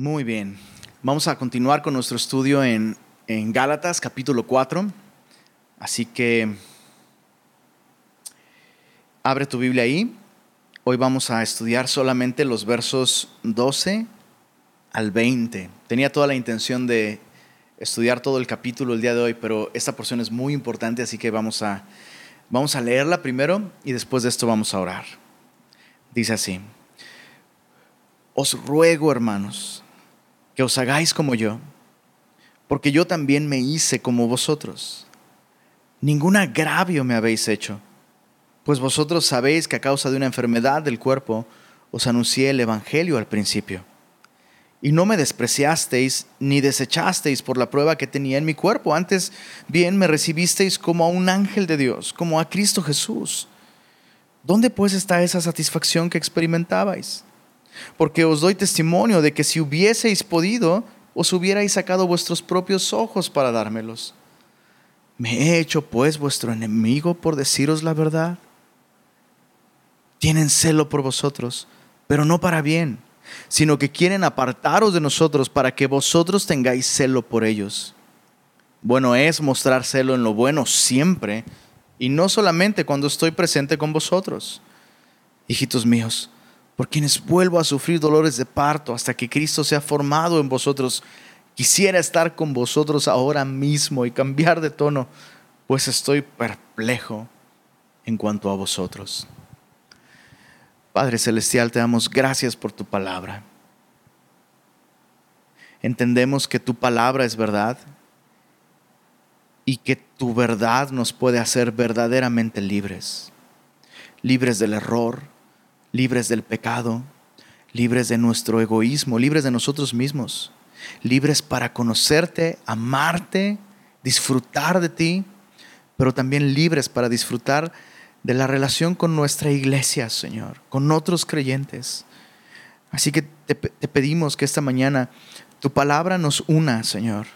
Muy bien. Vamos a continuar con nuestro estudio en, en Gálatas capítulo 4. Así que abre tu Biblia ahí. Hoy vamos a estudiar solamente los versos 12 al 20. Tenía toda la intención de estudiar todo el capítulo el día de hoy, pero esta porción es muy importante, así que vamos a, vamos a leerla primero y después de esto vamos a orar. Dice así, os ruego hermanos, que os hagáis como yo, porque yo también me hice como vosotros. Ningún agravio me habéis hecho, pues vosotros sabéis que a causa de una enfermedad del cuerpo os anuncié el Evangelio al principio y no me despreciasteis ni desechasteis por la prueba que tenía en mi cuerpo. Antes bien me recibisteis como a un ángel de Dios, como a Cristo Jesús. ¿Dónde pues está esa satisfacción que experimentabais? Porque os doy testimonio de que si hubieseis podido, os hubierais sacado vuestros propios ojos para dármelos. ¿Me he hecho pues vuestro enemigo por deciros la verdad? Tienen celo por vosotros, pero no para bien sino que quieren apartaros de nosotros para que vosotros tengáis celo por ellos. Bueno es mostrar celo en lo bueno siempre, y no solamente cuando estoy presente con vosotros. Hijitos míos, por quienes vuelvo a sufrir dolores de parto hasta que Cristo sea formado en vosotros, quisiera estar con vosotros ahora mismo y cambiar de tono, pues estoy perplejo en cuanto a vosotros. Padre Celestial, te damos gracias por tu palabra. Entendemos que tu palabra es verdad y que tu verdad nos puede hacer verdaderamente libres. Libres del error, libres del pecado, libres de nuestro egoísmo, libres de nosotros mismos, libres para conocerte, amarte, disfrutar de ti, pero también libres para disfrutar de la relación con nuestra iglesia, Señor, con otros creyentes. Así que te, pedimos que esta mañana tu palabra nos una, Señor.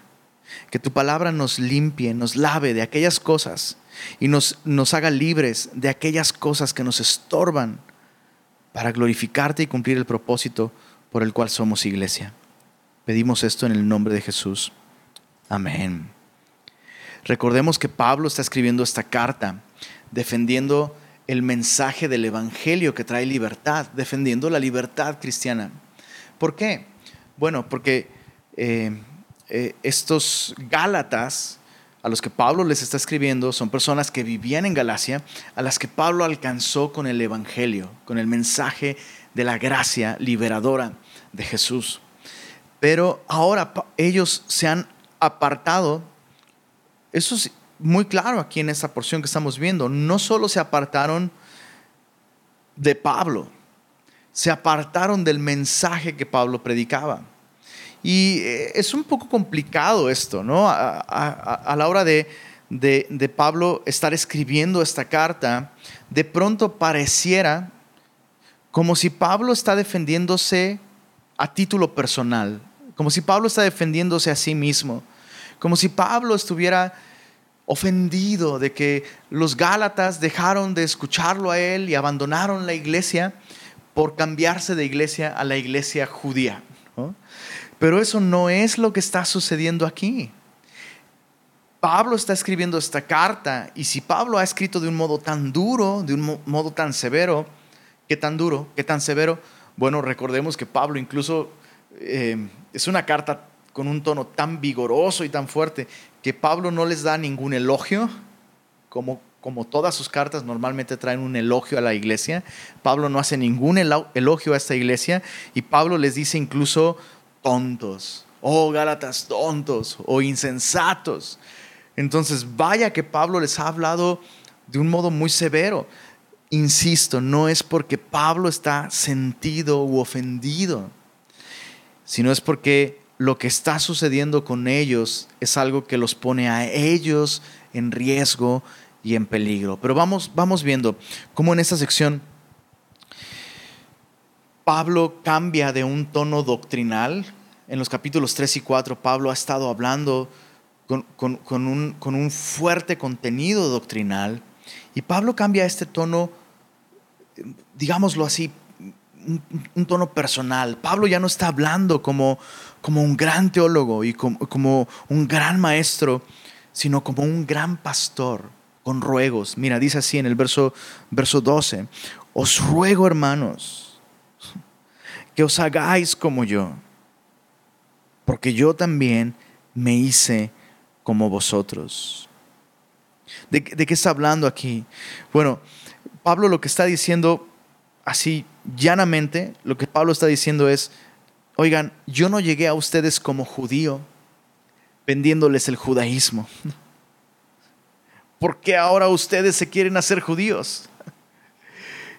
Que tu palabra nos limpie, nos lave de aquellas cosas y nos, nos haga libres de aquellas cosas que nos estorban para glorificarte y cumplir el propósito por el cual somos iglesia. Pedimos esto en el nombre de Jesús. Amén. Recordemos que Pablo está escribiendo esta carta defendiendo el mensaje del Evangelio que trae libertad, defendiendo la libertad cristiana. ¿Por qué? Bueno, porque eh, eh, estos Gálatas a los que Pablo les está escribiendo son personas que vivían en Galacia, a las que Pablo alcanzó con el Evangelio, con el mensaje de la gracia liberadora de Jesús. Pero ahora ellos se han apartado, eso muy claro aquí en esta porción que estamos viendo. No solo se apartaron de Pablo, se apartaron del mensaje que Pablo predicaba. Y eh, es un poco complicado esto, ¿no? A, la hora de, de, Pablo estar escribiendo esta carta, de pronto pareciera como si Pablo está defendiéndose a título personal, como si Pablo está defendiéndose a sí mismo, como si Pablo estuviera ofendido de que los Gálatas dejaron de escucharlo a él y abandonaron la iglesia por cambiarse de iglesia a la iglesia judía. Pero eso no es lo que está sucediendo aquí. Pablo está escribiendo esta carta y si Pablo ha escrito de un modo tan duro, de un modo tan severo, ¿qué tan duro? ¿Qué tan severo? Bueno, recordemos que Pablo incluso eh, es una carta con un tono tan vigoroso y tan fuerte que Pablo no les da ningún elogio, como, como todas sus cartas normalmente traen un elogio a la iglesia. Pablo no hace ningún elogio a esta iglesia y Pablo les dice incluso tontos, oh Gálatas tontos o insensatos. Entonces, vaya que Pablo les ha hablado de un modo muy severo. Insisto, no es porque Pablo está sentido u ofendido, sino es porque lo que está sucediendo con ellos es algo que los pone a ellos en riesgo y en peligro. Pero vamos, vamos viendo cómo en esta sección Pablo cambia de un tono doctrinal. En los capítulos 3 y 4 Pablo ha estado hablando con, un, con un fuerte contenido doctrinal y Pablo cambia este tono, digámoslo así, un, tono personal. Pablo ya no está hablando como, como un gran teólogo y como, como un gran maestro, sino como un gran pastor con ruegos. Mira, dice así en el verso, verso 12, os ruego hermanos que os hagáis como yo, porque yo también me hice como vosotros. ¿De, ¿De, qué está hablando aquí? Bueno, Pablo lo que está diciendo así llanamente, lo que Pablo está diciendo es, oigan, yo no llegué a ustedes como judío vendiéndoles el judaísmo. ¿Por qué ahora ustedes se quieren hacer judíos?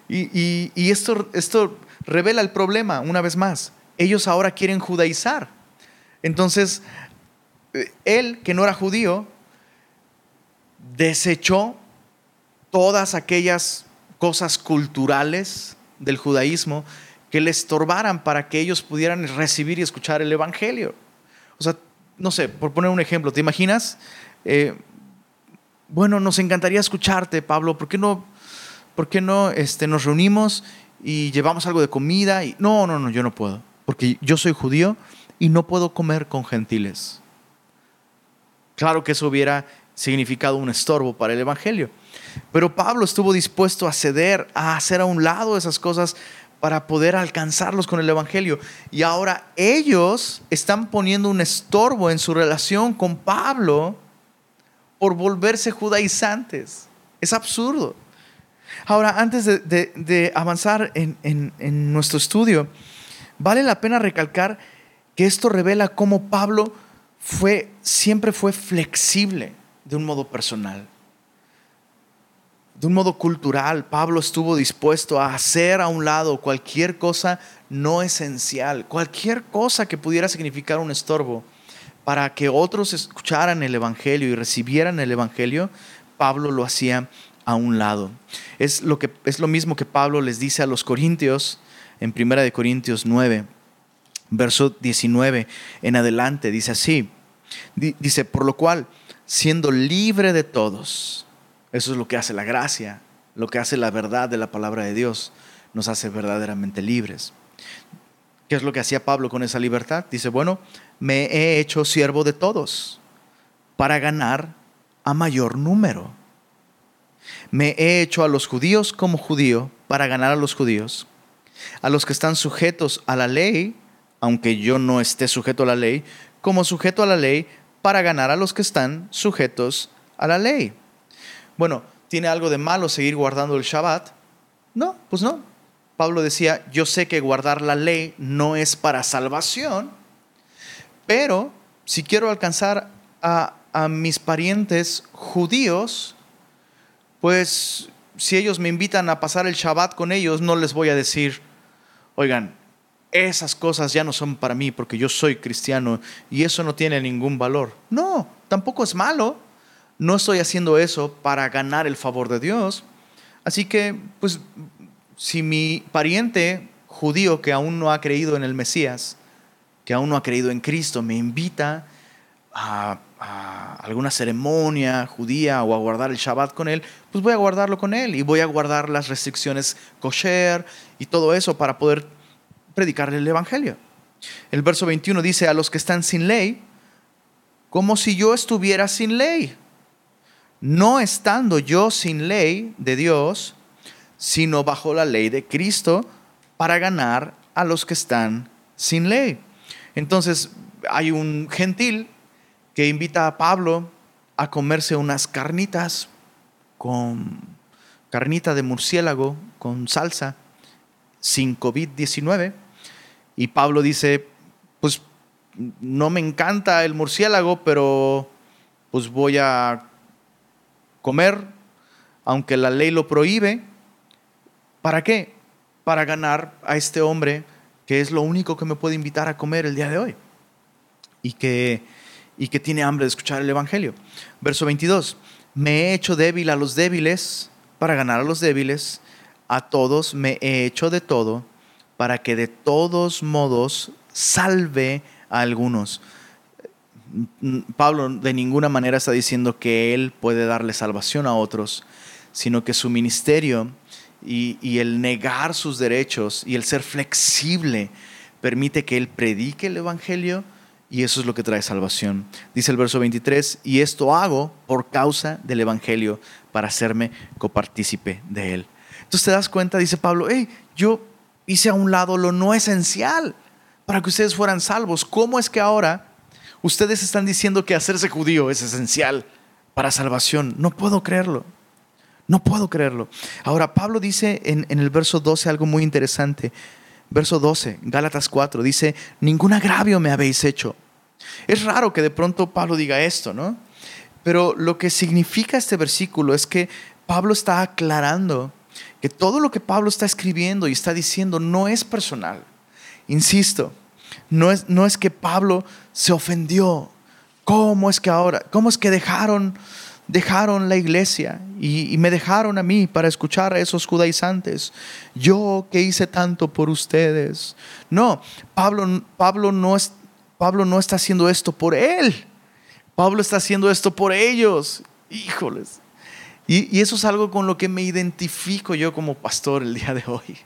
Y, y esto, esto revela el problema una vez más. Ellos ahora quieren judaizar. Entonces, él, que no era judío, desechó todas aquellas cosas culturales del judaísmo que le estorbaran para que ellos pudieran recibir y escuchar el Evangelio. O sea, no sé, por poner un ejemplo, ¿te imaginas? Eh, bueno, nos encantaría escucharte, Pablo, ¿por qué no, por qué no este, nos reunimos y llevamos algo de comida? Y, no, no, no, yo no puedo, porque yo soy judío y no puedo comer con gentiles. Claro que eso hubiera significado un estorbo para el Evangelio. Pero Pablo estuvo dispuesto a ceder, a hacer a un lado esas cosas para poder alcanzarlos con el Evangelio. Y ahora ellos están poniendo un estorbo en su relación con Pablo por volverse judaizantes. Es absurdo. Ahora, antes de, avanzar en, en nuestro estudio, vale la pena recalcar que esto revela cómo Pablo fue, siempre fue flexible de un modo personal. De un modo cultural, Pablo estuvo dispuesto a hacer a un lado cualquier cosa no esencial, cualquier cosa que pudiera significar un estorbo, para que otros escucharan el Evangelio y recibieran el Evangelio, Pablo lo hacía a un lado. Es lo, que, es lo mismo que Pablo les dice a los corintios en 1 Corintios 9, verso 19 en adelante, dice así, Dice, por lo cual, siendo libre de todos, eso es lo que hace la gracia, lo que hace la verdad de la palabra de Dios, nos hace verdaderamente libres. ¿Qué es lo que hacía Pablo con esa libertad? Dice, bueno, me he hecho siervo de todos para ganar a mayor número. Me he hecho a los judíos como judío para ganar a los judíos, a los que están sujetos a la ley, aunque yo no esté sujeto a la ley, como sujeto a la ley para ganar a los que están sujetos a la ley. Bueno, ¿tiene algo de malo seguir guardando el Shabbat? No, pues no. Pablo decía, yo sé que guardar la ley no es para salvación, pero si quiero alcanzar a, a mis parientes judíos, pues si ellos me invitan a pasar el Shabbat con ellos, no les voy a decir, oigan, esas cosas ya no son para mí porque yo soy cristiano y eso no tiene ningún valor. No, tampoco es malo. No estoy haciendo eso para ganar el favor de Dios. Así que, pues, si mi pariente judío que aún no ha creído en el Mesías, que aún no ha creído en Cristo, me invita a, alguna ceremonia judía o a guardar el Shabbat con él, pues voy a guardarlo con él y voy a guardar las restricciones kosher y todo eso para poder predicarle el Evangelio. El verso 21 dice, a los que están sin ley, como si yo estuviera sin ley, no estando yo sin ley de Dios, sino bajo la ley de Cristo, para ganar a los que están sin ley. Entonces hay un gentil que invita a Pablo a comerse unas carnitas con carnita de murciélago con salsa sin COVID-19 y Pablo dice, pues no me encanta el murciélago, pero pues voy a comer, aunque la ley lo prohíbe. ¿Para qué? Para ganar a este hombre que es lo único que me puede invitar a comer el día de hoy y que, y que tiene hambre de escuchar el Evangelio. Verso 22, me he hecho débil a los débiles para ganar a los débiles, a todos me he hecho de todo para que de todos modos salve a algunos. Pablo de ninguna manera está diciendo que él puede darle salvación a otros, sino que su ministerio y, y el negar sus derechos y el ser flexible permite que Él predique el Evangelio y eso es lo que trae salvación. Dice el verso 23, y esto hago por causa del Evangelio, para hacerme copartícipe de Él. Entonces te das cuenta, dice Pablo, hey, yo hice a un lado lo no esencial para que ustedes fueran salvos. ¿Cómo es que ahora ustedes están diciendo que hacerse judío es esencial para salvación? No puedo creerlo. No puedo creerlo. Ahora, Pablo dice en, en el verso 12 algo muy interesante. Verso 12, Gálatas 4, dice, ningún agravio me habéis hecho. Es raro que de pronto Pablo diga esto, ¿no? Pero lo que significa este versículo es que Pablo está aclarando que todo lo que Pablo está escribiendo y está diciendo no es personal. Insisto, no es, no es que Pablo se ofendió. ¿Cómo es que ahora? ¿Cómo es que dejaron dejaron la iglesia y, me dejaron a mí para escuchar a esos judaizantes. Yo que hice tanto por ustedes. No, Pablo, Pablo, no es, Pablo no está haciendo esto por él. Pablo está haciendo esto por ellos. Híjoles. Y, y eso es algo con lo que me identifico yo como pastor el día de hoy.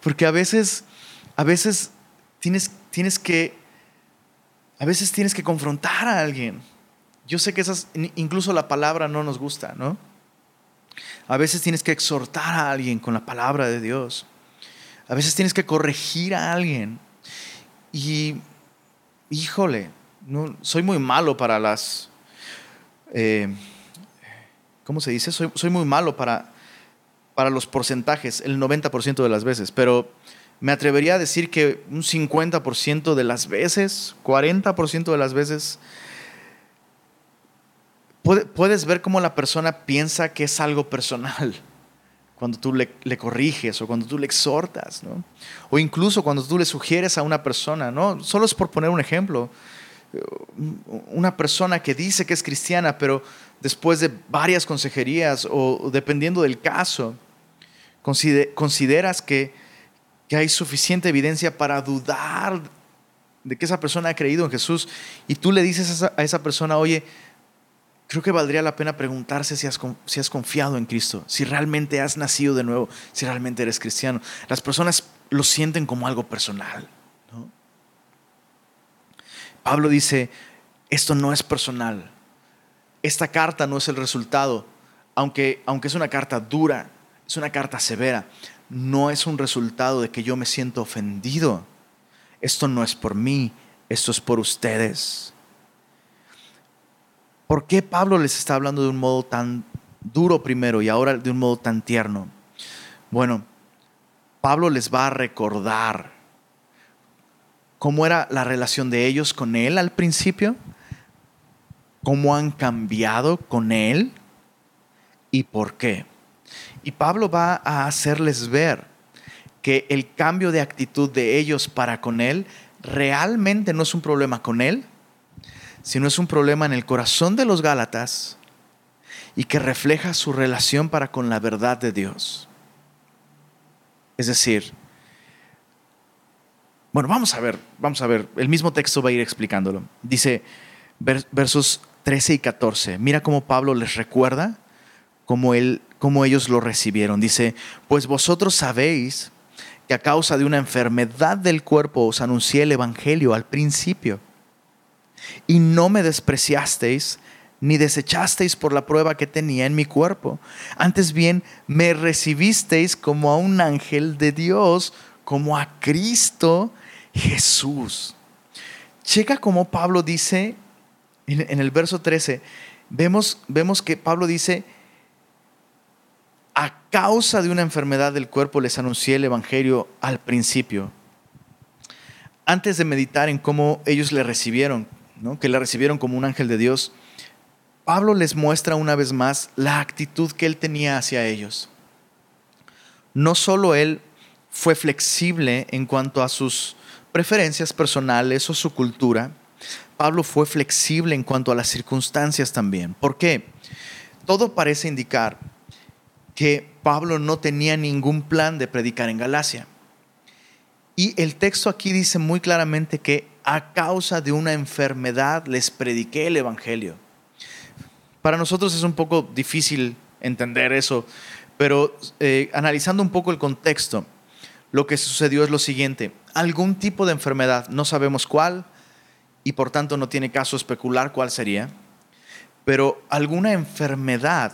Porque a veces, a veces tienes, tienes que, a veces tienes que confrontar a alguien yo sé que esas, incluso la palabra no nos gusta, ¿no? A veces tienes que exhortar a alguien con la palabra de Dios. A veces tienes que corregir a alguien. Y, híjole, no, soy muy malo para las... Eh, ¿Cómo se dice? Soy, soy muy malo para, para los porcentajes, el 90% de las veces, pero me atrevería a decir que un 50% de las veces, 40% de las veces, puedes ver cómo la persona piensa que es algo personal cuando tú le, corriges o cuando tú le exhortas, ¿no? O incluso cuando tú le sugieres a una persona, ¿no? Solo es por poner un ejemplo. Una persona que dice que es cristiana, pero después de varias consejerías o dependiendo del caso, consideras que, que hay suficiente evidencia para dudar de que esa persona ha creído en Jesús y tú le dices a esa persona, oye, creo que valdría la pena preguntarse si has, confiado en Cristo, si realmente has nacido de nuevo, si realmente eres cristiano. Las personas lo sienten como algo personal. Pablo dice, esto no es personal. Esta carta no es el resultado, aunque, aunque es una carta dura, es una carta severa, no es un resultado de que yo me siento ofendido. Esto no es por mí, esto es por ustedes. ¿Por qué Pablo les está hablando de un modo tan duro primero y ahora de un modo tan tierno? Bueno, Pablo les va a recordar cómo era la relación de ellos con él al principio, cómo han cambiado con él y por qué. Y Pablo va a hacerles ver que el cambio de actitud de ellos para con él realmente no es un problema con él, sino es un problema en el corazón de los Gálatas y que refleja su relación para con la verdad de Dios. Es decir, bueno, vamos a ver, vamos a ver, el mismo texto va a ir explicándolo. Dice versos 13 y 14, mira cómo Pablo les recuerda cómo, él, cómo ellos lo recibieron. Dice, pues vosotros sabéis que a causa de una enfermedad del cuerpo os anuncié el Evangelio al principio y no me despreciasteis ni desechasteis por la prueba que tenía en mi cuerpo. Antes bien, me recibisteis como a un ángel de Dios, como a Cristo Jesús. Checa como Pablo dice en, el verso 13, vemos, vemos que Pablo dice, a causa de una enfermedad del cuerpo les anuncié el Evangelio al principio. Antes de meditar en cómo ellos le recibieron, que la recibieron como un ángel de Dios, Pablo les muestra una vez más la actitud que él tenía hacia ellos. No solo él fue flexible en cuanto a sus preferencias personales o su cultura, Pablo fue flexible en cuanto a las circunstancias también. ¿Por qué? Todo parece indicar que Pablo no tenía ningún plan de predicar en Galacia. Y el texto aquí dice muy claramente que a causa de una enfermedad les prediqué el Evangelio. Para nosotros es un poco difícil entender eso, Pero eh, analizando un poco el contexto, lo que sucedió es lo siguiente. Algún tipo de enfermedad, no sabemos cuál, y por tanto no tiene caso especular cuál sería, pero alguna enfermedad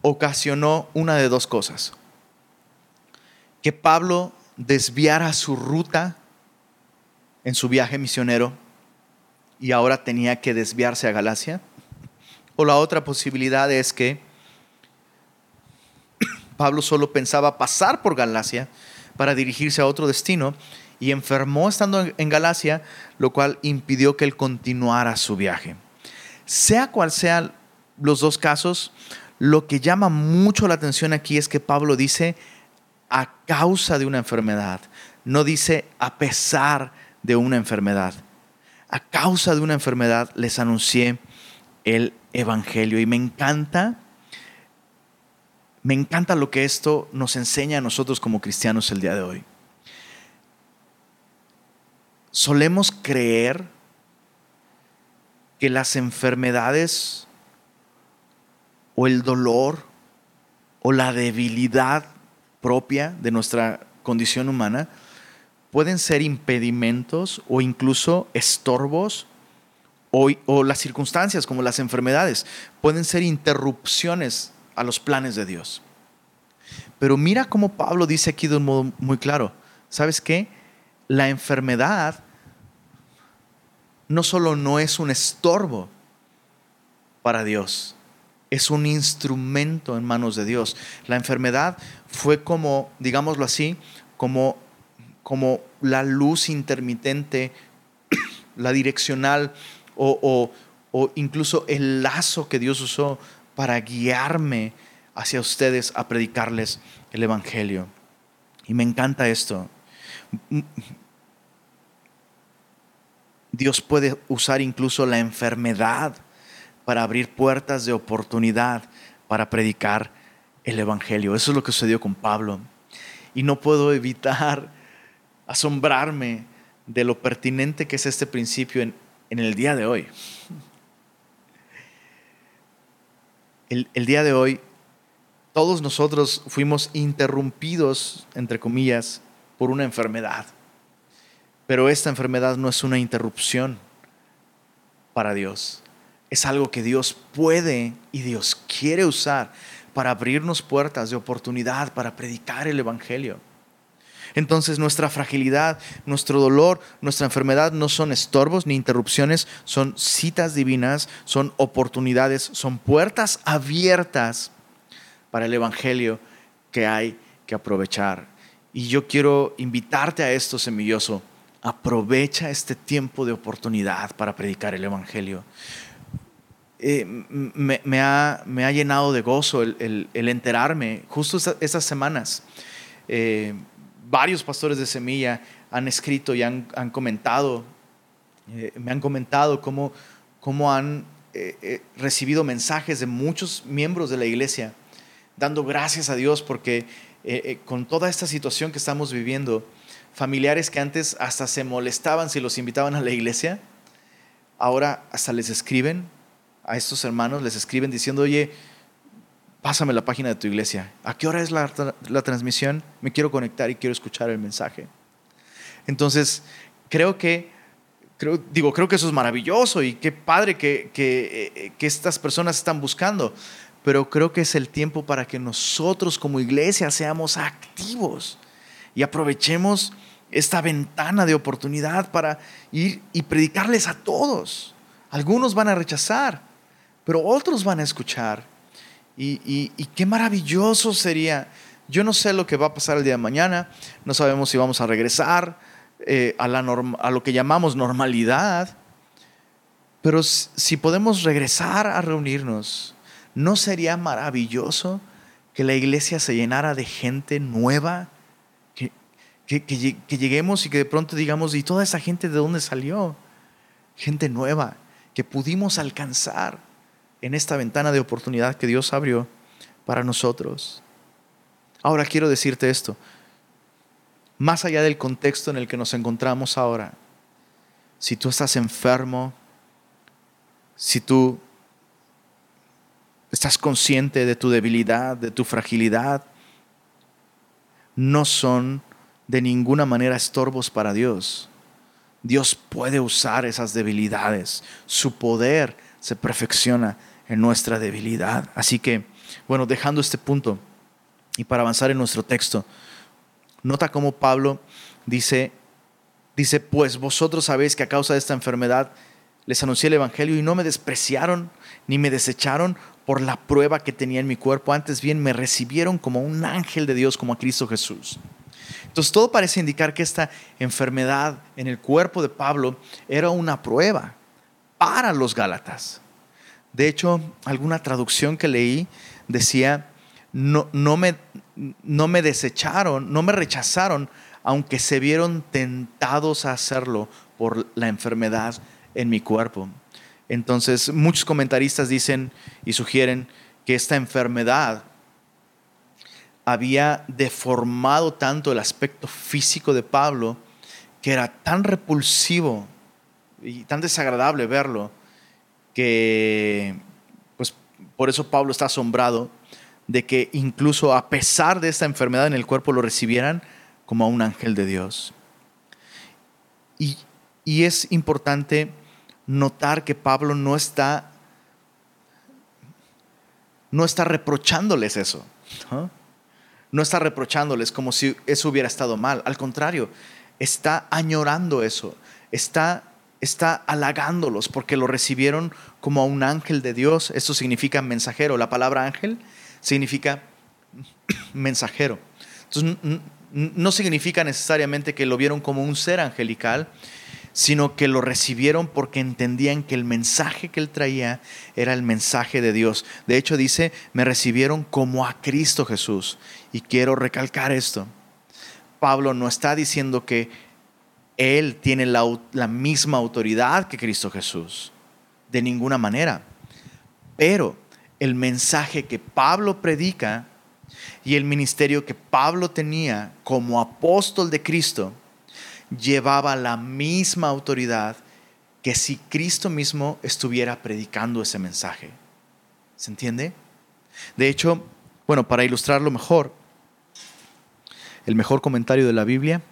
ocasionó una de dos cosas. Que Pablo desviara su ruta en su viaje misionero y ahora tenía que desviarse a Galacia. O la otra posibilidad es que Pablo solo pensaba pasar por Galacia para dirigirse a otro destino y enfermó estando en Galacia, lo cual impidió que él continuara su viaje. Sea cual sean los dos casos, lo que llama mucho la atención aquí es que Pablo dice a causa de una enfermedad, no dice a pesar de una enfermedad. A causa de una enfermedad les anuncié el Evangelio y me encanta, me encanta lo que esto nos enseña a nosotros como cristianos el día de hoy. Solemos creer que las enfermedades o el dolor o la debilidad propia de nuestra condición humana pueden ser impedimentos o incluso estorbos o, las circunstancias como las enfermedades pueden ser interrupciones a los planes de Dios. Pero mira cómo Pablo dice aquí de un modo muy claro, ¿sabes qué? La enfermedad no solo no es un estorbo para Dios, es un instrumento en manos de Dios. La enfermedad fue como, digámoslo así, como, como la luz intermitente, la direccional o, incluso el lazo que Dios usó para guiarme hacia ustedes a predicarles el Evangelio. Y me encanta esto. Dios puede usar incluso la enfermedad para abrir puertas de oportunidad para predicar el Evangelio. Eso es lo que sucedió con Pablo. Y no puedo evitar asombrarme de lo pertinente que es este principio en, el día de hoy. El, el día de hoy, todos nosotros fuimos interrumpidos, entre comillas, por una enfermedad. Pero esta enfermedad no es una interrupción para Dios. Es algo que Dios puede y Dios quiere usar para abrirnos puertas de oportunidad para predicar el Evangelio. Entonces nuestra fragilidad, nuestro dolor, nuestra enfermedad no son estorbos ni interrupciones, son citas divinas, son oportunidades, son puertas abiertas para el Evangelio que hay que aprovechar. Y yo quiero invitarte a esto, semilloso aprovecha este tiempo de oportunidad para predicar el Evangelio. Eh, me, ha, llenado de gozo el, enterarme, justo estas semanas, eh, varios pastores de semilla han escrito y han, comentado, eh, me han comentado cómo, cómo han recibido mensajes de muchos miembros de la iglesia, dando gracias a Dios porque con toda esta situación que estamos viviendo, familiares que antes hasta se molestaban si los invitaban a la iglesia, ahora hasta les escriben a estos hermanos, les escriben diciendo, oye, pásame la página de tu iglesia. ¿A qué hora es la, transmisión? Me quiero conectar y quiero escuchar el mensaje. Entonces, creo que, creo, digo, creo que eso es maravilloso y qué padre que, que, que estas personas están buscando, pero creo que es el tiempo para que nosotros como iglesia seamos activos y aprovechemos esta ventana de oportunidad para ir y predicarles a todos. Algunos van a rechazar, pero otros van a escuchar. Y, qué maravilloso sería. Yo no sé lo que va a pasar el día de mañana, no sabemos si vamos a regresar eh, a, lo que llamamos normalidad, pero si podemos regresar a reunirnos, ¿no sería maravilloso que la iglesia se llenara de gente nueva? que, lleguemos y que de pronto digamos, ¿y toda esa gente de dónde salió? Gente nueva que pudimos alcanzar en esta ventana de oportunidad que Dios abrió para nosotros. Ahora quiero decirte esto, más allá del contexto en el que nos encontramos ahora, si tú estás enfermo, si tú estás consciente de tu debilidad, de tu fragilidad, no son de ninguna manera estorbos para Dios. Dios puede usar esas debilidades. Su poder se perfecciona en nuestra debilidad. Así que, bueno, dejando este punto y para avanzar en nuestro texto, nota cómo Pablo dice, dice, pues vosotros sabéis que a causa de esta enfermedad les anuncié el Evangelio y no me despreciaron ni me desecharon por la prueba que tenía en mi cuerpo, antes bien me recibieron como un ángel de Dios, como a Cristo Jesús. Entonces todo parece indicar que esta enfermedad en el cuerpo de Pablo era una prueba para los Gálatas. De hecho, alguna traducción que leí decía, no, no, me, no me desecharon, no me rechazaron, aunque se vieron tentados a hacerlo por la enfermedad en mi cuerpo. Entonces, muchos comentaristas dicen y sugieren que esta enfermedad había deformado tanto el aspecto físico de Pablo que era tan repulsivo y tan desagradable verlo que pues por eso Pablo está asombrado de que incluso a pesar de esta enfermedad en el cuerpo lo recibieran como a un ángel de Dios. Y, y es importante notar que Pablo no está no está reprochándoles eso. ¿no? está reprochándoles como si eso hubiera estado mal. Al contrario, está añorando eso. Está, está halagándolos porque lo recibieron como a un ángel de Dios. Esto significa mensajero. La palabra ángel significa mensajero. Entonces, no significa necesariamente que lo vieron como un ser angelical, sino que lo recibieron porque entendían que el mensaje que él traía era el mensaje de Dios. De hecho dice, me recibieron como a Cristo Jesús. Y quiero recalcar esto. Pablo no está diciendo que él tiene la, misma autoridad que Cristo Jesús. De ninguna manera. Pero el mensaje que Pablo predica y el ministerio que Pablo tenía como apóstol de Cristo llevaba la misma autoridad que si Cristo mismo estuviera predicando ese mensaje. ¿Se entiende? De hecho, bueno, para ilustrarlo mejor, el mejor comentario de la Biblia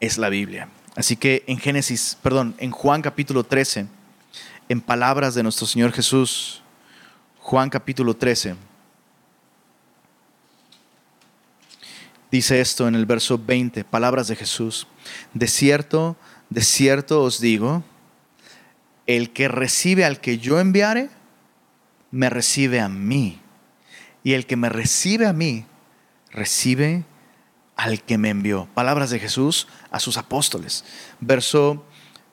es la Biblia. Así que en Génesis, perdón, en Juan capítulo 13, en palabras de nuestro Señor Jesús, Juan capítulo 13, dice esto en el verso 20, palabras de Jesús. De cierto, de cierto os digo, el que recibe al que yo enviare, me recibe a mí. Y el que me recibe a mí, recibe al que me envió. Palabras de Jesús a sus apóstoles. Verso,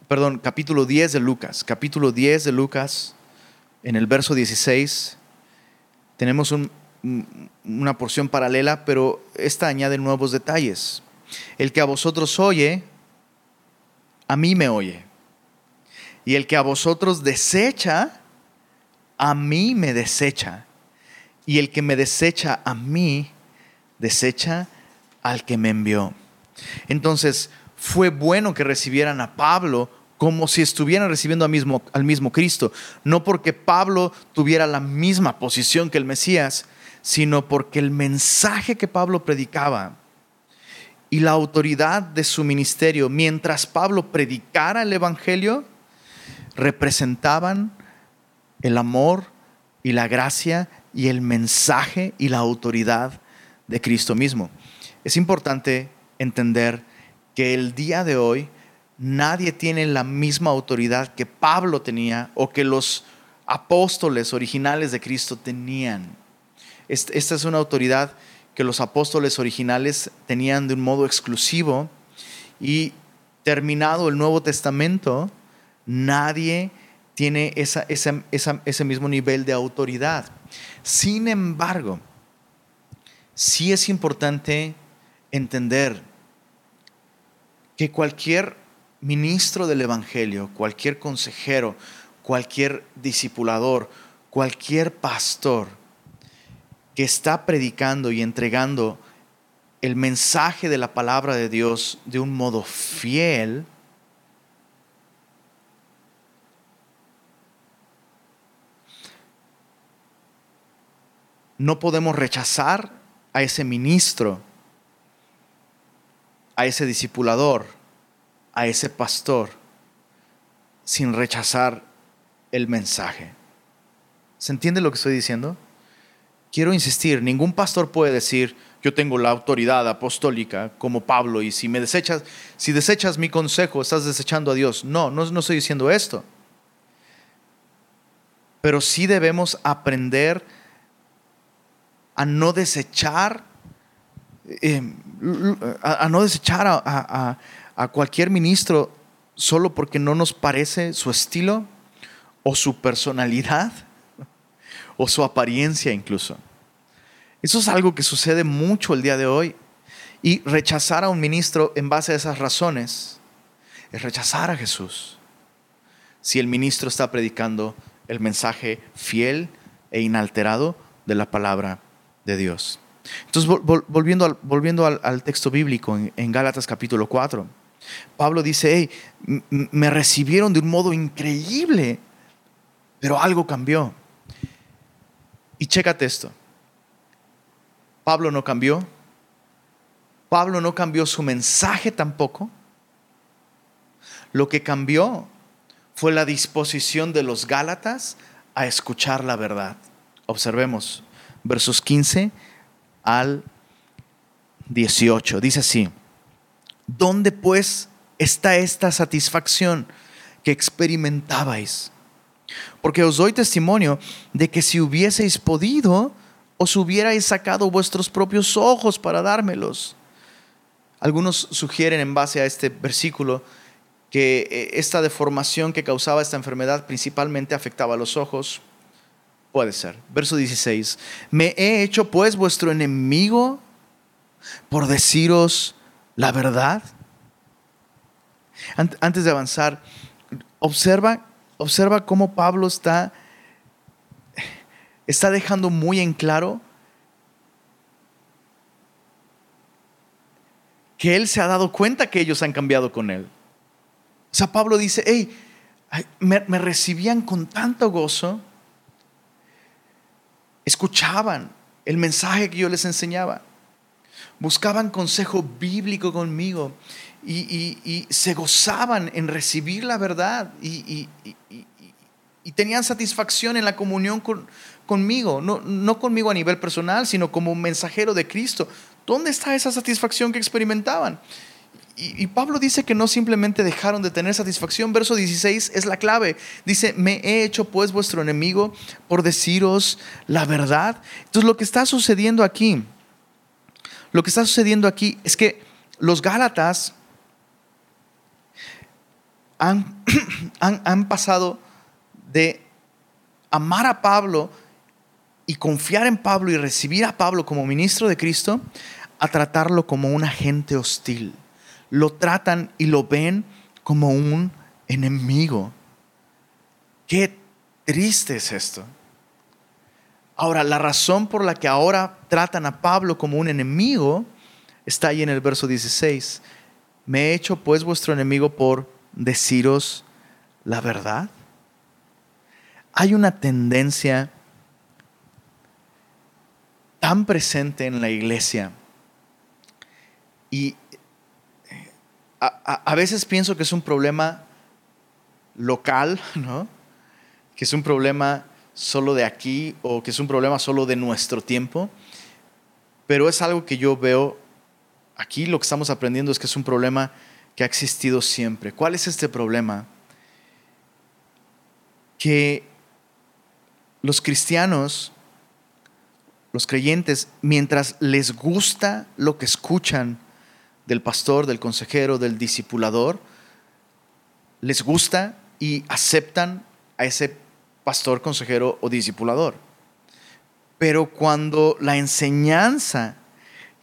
perdón, capítulo 10 de Lucas. Capítulo 10 de Lucas, en el verso 16, tenemos una porción paralela, pero esta añade nuevos detalles. El que a vosotros oye, a mí me oye. Y el que a vosotros desecha, a mí me desecha. Y el que me desecha a mí, desecha al que me envió. Entonces, fue bueno que recibieran a Pablo como si estuvieran recibiendo al mismo, al mismo Cristo. No porque Pablo tuviera la misma posición que el Mesías, sino porque el mensaje que Pablo predicaba y la autoridad de su ministerio mientras Pablo predicara el Evangelio representaban el amor y la gracia y el mensaje y la autoridad de Cristo mismo. Es importante entender que el día de hoy nadie tiene la misma autoridad que Pablo tenía o que los apóstoles originales de Cristo tenían. Esta es una autoridad que los apóstoles originales tenían de un modo exclusivo y terminado el Nuevo Testamento, nadie tiene ese mismo nivel de autoridad. Sin embargo, sí es importante entender que cualquier ministro del Evangelio, cualquier consejero, cualquier discipulador, cualquier pastor, que está predicando y entregando el mensaje de la palabra de Dios de un modo fiel, no podemos rechazar a ese ministro, a ese discipulador, a ese pastor, sin rechazar el mensaje. ¿Se entiende lo que estoy diciendo? Quiero insistir, ningún pastor puede decir, yo tengo la autoridad apostólica como Pablo y si me desechas, si desechas mi consejo, estás desechando a Dios. No, no, no estoy diciendo esto. Pero sí debemos aprender a no desechar, eh, a, no desechar a, a cualquier ministro solo porque no nos parece su estilo o su personalidad o su apariencia incluso. Eso es algo que sucede mucho el día de hoy. Y rechazar a un ministro en base a esas razones es rechazar a Jesús. Si el ministro está predicando el mensaje fiel e inalterado de la palabra de Dios. Entonces, volviendo, al, texto bíblico en, Gálatas capítulo 4, Pablo dice, hey, me recibieron de un modo increíble, pero algo cambió. Y chécate esto. Pablo no cambió. Pablo no cambió su mensaje tampoco. Lo que cambió fue la disposición de los Gálatas a escuchar la verdad. Observemos versos 15 al 18. Dice así, ¿dónde pues está esta satisfacción que experimentabais? Porque os doy testimonio de que si hubieseis podido, os hubierais sacado vuestros propios ojos para dármelos. Algunos sugieren en base a este versículo que eh, esta deformación que causaba esta enfermedad principalmente afectaba a los ojos. Puede ser. Verso 16. Me he hecho pues vuestro enemigo por deciros la verdad. Antes de avanzar, observa, observa cómo Pablo está está dejando muy en claro que él se ha dado cuenta que ellos han cambiado con él. O sea, Pablo dice, hey, me, me recibían con tanto gozo, escuchaban el mensaje que yo les enseñaba, buscaban consejo bíblico conmigo y, se gozaban en recibir la verdad y, tenían satisfacción en la comunión con, conmigo, no, no conmigo a nivel personal, sino como un mensajero de Cristo. ¿Dónde está esa satisfacción que experimentaban? Y, Pablo dice que no simplemente dejaron de tener satisfacción. Verso 16 es la clave. Dice, me he hecho pues vuestro enemigo por deciros la verdad. Entonces lo que está sucediendo aquí, lo que está sucediendo aquí es que los Gálatas han, han, han pasado de amar a Pablo y confiar en Pablo y recibir a Pablo como ministro de Cristo a tratarlo como un agente hostil. Lo tratan y lo ven como un enemigo. Qué triste es esto. Ahora, la razón por la que ahora tratan a Pablo como un enemigo está ahí en el verso 16. Me he hecho pues vuestro enemigo por deciros la verdad. Hay una tendencia tan presente en la iglesia. Y a, veces pienso que es un problema local, ¿no? Que es un problema solo de aquí o que es un problema solo de nuestro tiempo. Pero es algo que yo veo aquí, lo que estamos aprendiendo es que es un problema que ha existido siempre. ¿Cuál es este problema? Que los cristianos los creyentes, mientras les gusta lo que escuchan del pastor, del consejero, del discipulador, les gusta y aceptan a ese pastor, consejero o discipulador. Pero cuando la enseñanza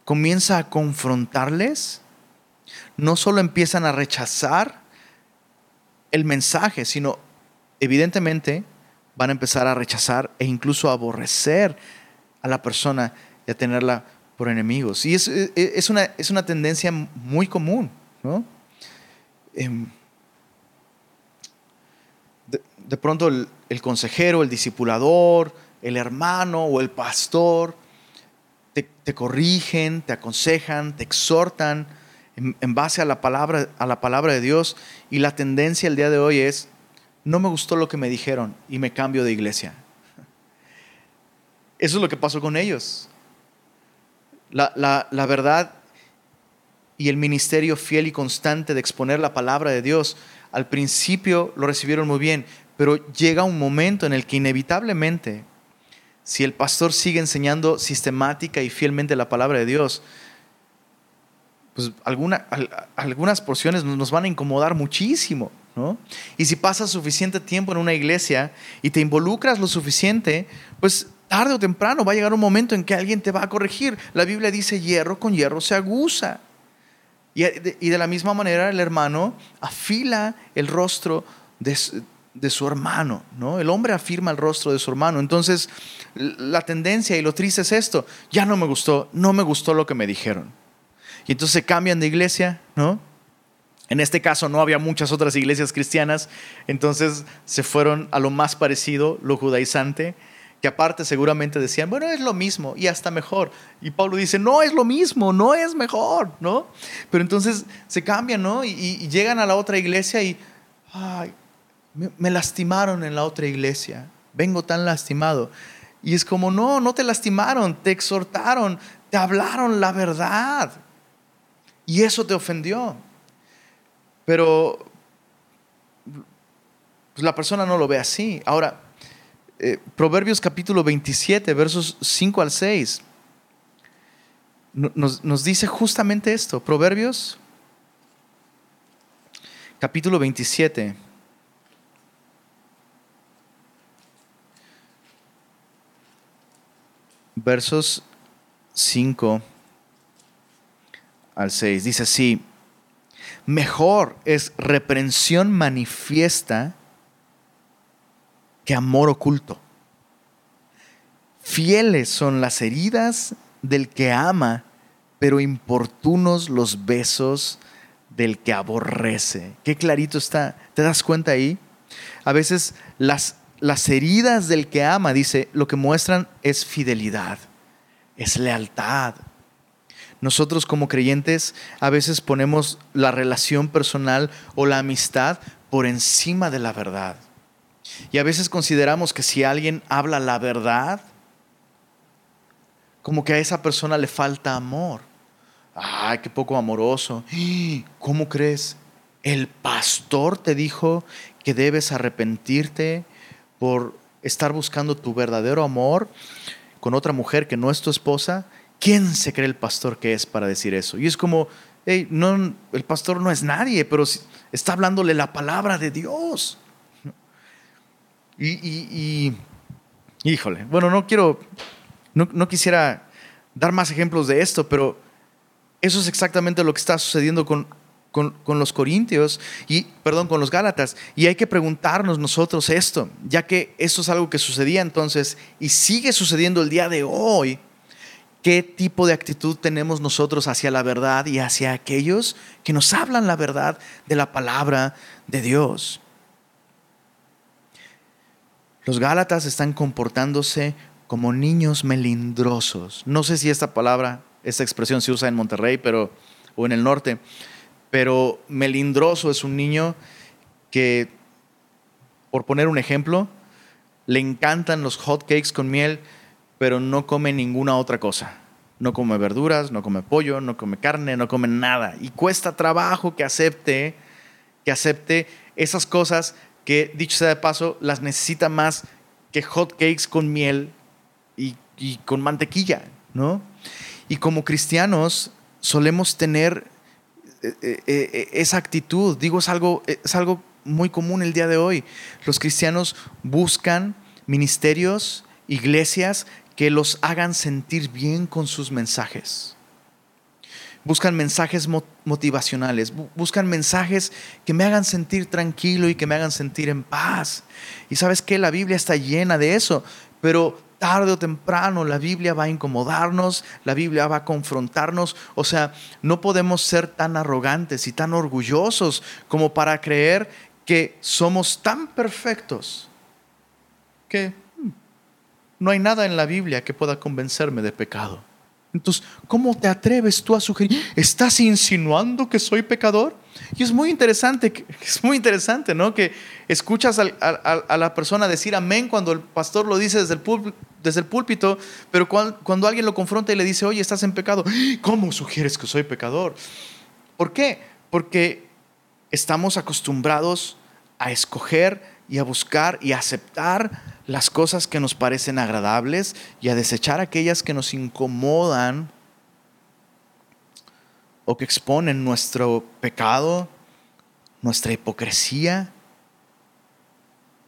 comienza a confrontarles, no solo empiezan a rechazar el mensaje, sino evidentemente van a empezar a rechazar e incluso a aborrecer a la persona y a tenerla por enemigos. Y es, es, una, es una, tendencia muy común. ¿no? Em, de, pronto el, consejero, el discipulador, el hermano o el pastor te, corrigen, te aconsejan, te exhortan en, base a la, palabra, a la palabra de Dios y la tendencia el día de hoy es, no me gustó lo que me dijeron y me cambio de iglesia. Eso es lo que pasó con ellos. La, la verdad y el ministerio fiel y constante de exponer la palabra de Dios, al principio lo recibieron muy bien, pero llega un momento en el que inevitablemente si el pastor sigue enseñando sistemática y fielmente la palabra de Dios, pues algunas porciones nos van a incomodar muchísimo. ¿no? Y si pasas suficiente tiempo en una iglesia y te involucras lo suficiente, pues tarde o temprano va a llegar un momento en que alguien te va a corregir. La Biblia dice hierro con hierro se aguza. Y de la misma manera el hermano afila el rostro de, de su hermano, ¿no? El hombre afirma el rostro de su hermano. Entonces, la tendencia y lo triste es esto, ya no me gustó, no me gustó lo que me dijeron. Y entonces se cambian de iglesia, ¿no? En este caso no había muchas otras iglesias cristianas, entonces se fueron a lo más parecido, lo judaizante, que aparte seguramente decían, bueno, es lo mismo y hasta mejor. Y Pablo dice, no es lo mismo, no es mejor, ¿no? Pero entonces se cambian, ¿no? Y, llegan a la otra iglesia y, ay, me, lastimaron en la otra iglesia, vengo tan lastimado. Y es como, no, no te lastimaron, te exhortaron, te hablaron la verdad. Y eso te ofendió. Pero pues, la persona no lo ve así. Ahora, eh, Proverbios capítulo 27, versos 5 al 6, nos, nos dice justamente esto. Proverbios capítulo 27. versos 5 al 6. Dice así, mejor es reprensión manifiesta que amor oculto. Fieles son las heridas del que ama, pero importunos los besos del que aborrece. Qué clarito está. ¿Te das cuenta ahí? A veces las las heridas del que ama, dice, lo que muestran es fidelidad, es lealtad. Nosotros como creyentes a veces ponemos la relación personal o la amistad por encima de la verdad. Y a veces consideramos que si alguien habla la verdad, como que a esa persona le falta amor. Ay, qué poco amoroso. ¿Cómo crees? El pastor te dijo que debes arrepentirte por estar buscando tu verdadero amor con otra mujer que no es tu esposa, ¿quién se cree el pastor que es para decir eso? Y es como, no, el pastor no es nadie, pero está hablándole la palabra de Dios. Y, híjole, bueno, no quiero, no, quisiera dar más ejemplos de esto, pero eso es exactamente lo que está sucediendo con, con, los corintios y, perdón, con los gálatas. Y hay que preguntarnos nosotros esto, ya que esto es algo que sucedía entonces y sigue sucediendo el día de hoy. ¿Qué tipo de actitud tenemos nosotros hacia la verdad y hacia aquellos que nos hablan la verdad de la palabra de Dios? Los Gálatas están comportándose como niños melindrosos. No sé si esta palabra, esta expresión se usa en Monterrey, pero o en el norte, pero melindroso es un niño que, por poner un ejemplo, le encantan los hot cakes con miel, pero no come ninguna otra cosa. No come verduras, no come pollo, no come carne, no come nada. Y cuesta trabajo que acepte, que acepte esas cosas que, dicho sea de paso, las necesita más que hot cakes con miel y, y con mantequilla, ¿no? Y como cristianos solemos tener eh, eh, eh, esa actitud. Digo, es algo, es algo muy común el día de hoy. Los cristianos buscan ministerios, iglesias que los hagan sentir bien con sus mensajes. Buscan mensajes motivacionales, buscan mensajes que me hagan sentir tranquilo y que me hagan sentir en paz. Y sabes que la Biblia está llena de eso, pero tarde o temprano la Biblia va a incomodarnos, la Biblia va a confrontarnos. O sea, no podemos ser tan arrogantes y tan orgullosos como para creer que somos tan perfectos que mm, no hay nada en la Biblia que pueda convencerme de pecado. Entonces, ¿cómo te atreves tú a sugerir? ¿Estás insinuando que soy pecador? Y es muy interesante, es muy interesante, ¿no? Que escuchas a, la persona decir amén cuando el pastor lo dice desde el, púlpito, desde el púlpito, pero cuando, cuando, alguien lo confronta y le dice, oye, estás en pecado, ¿cómo sugieres que soy pecador? ¿Por qué? Porque estamos acostumbrados a escoger y a buscar y aceptar las cosas que nos parecen agradables y a desechar aquellas que nos incomodan o que exponen nuestro pecado, nuestra hipocresía,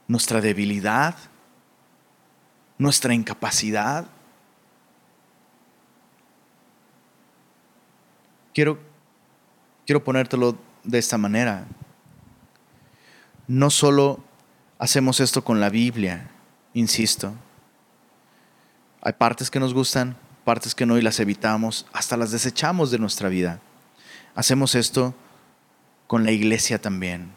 nuestra debilidad, nuestra incapacidad. Quiero, quiero ponértelo de esta manera. No solo hacemos esto con la Biblia, insisto. Hay partes que nos gustan, partes que no y las evitamos, hasta las desechamos de nuestra vida. Hacemos esto con la iglesia también.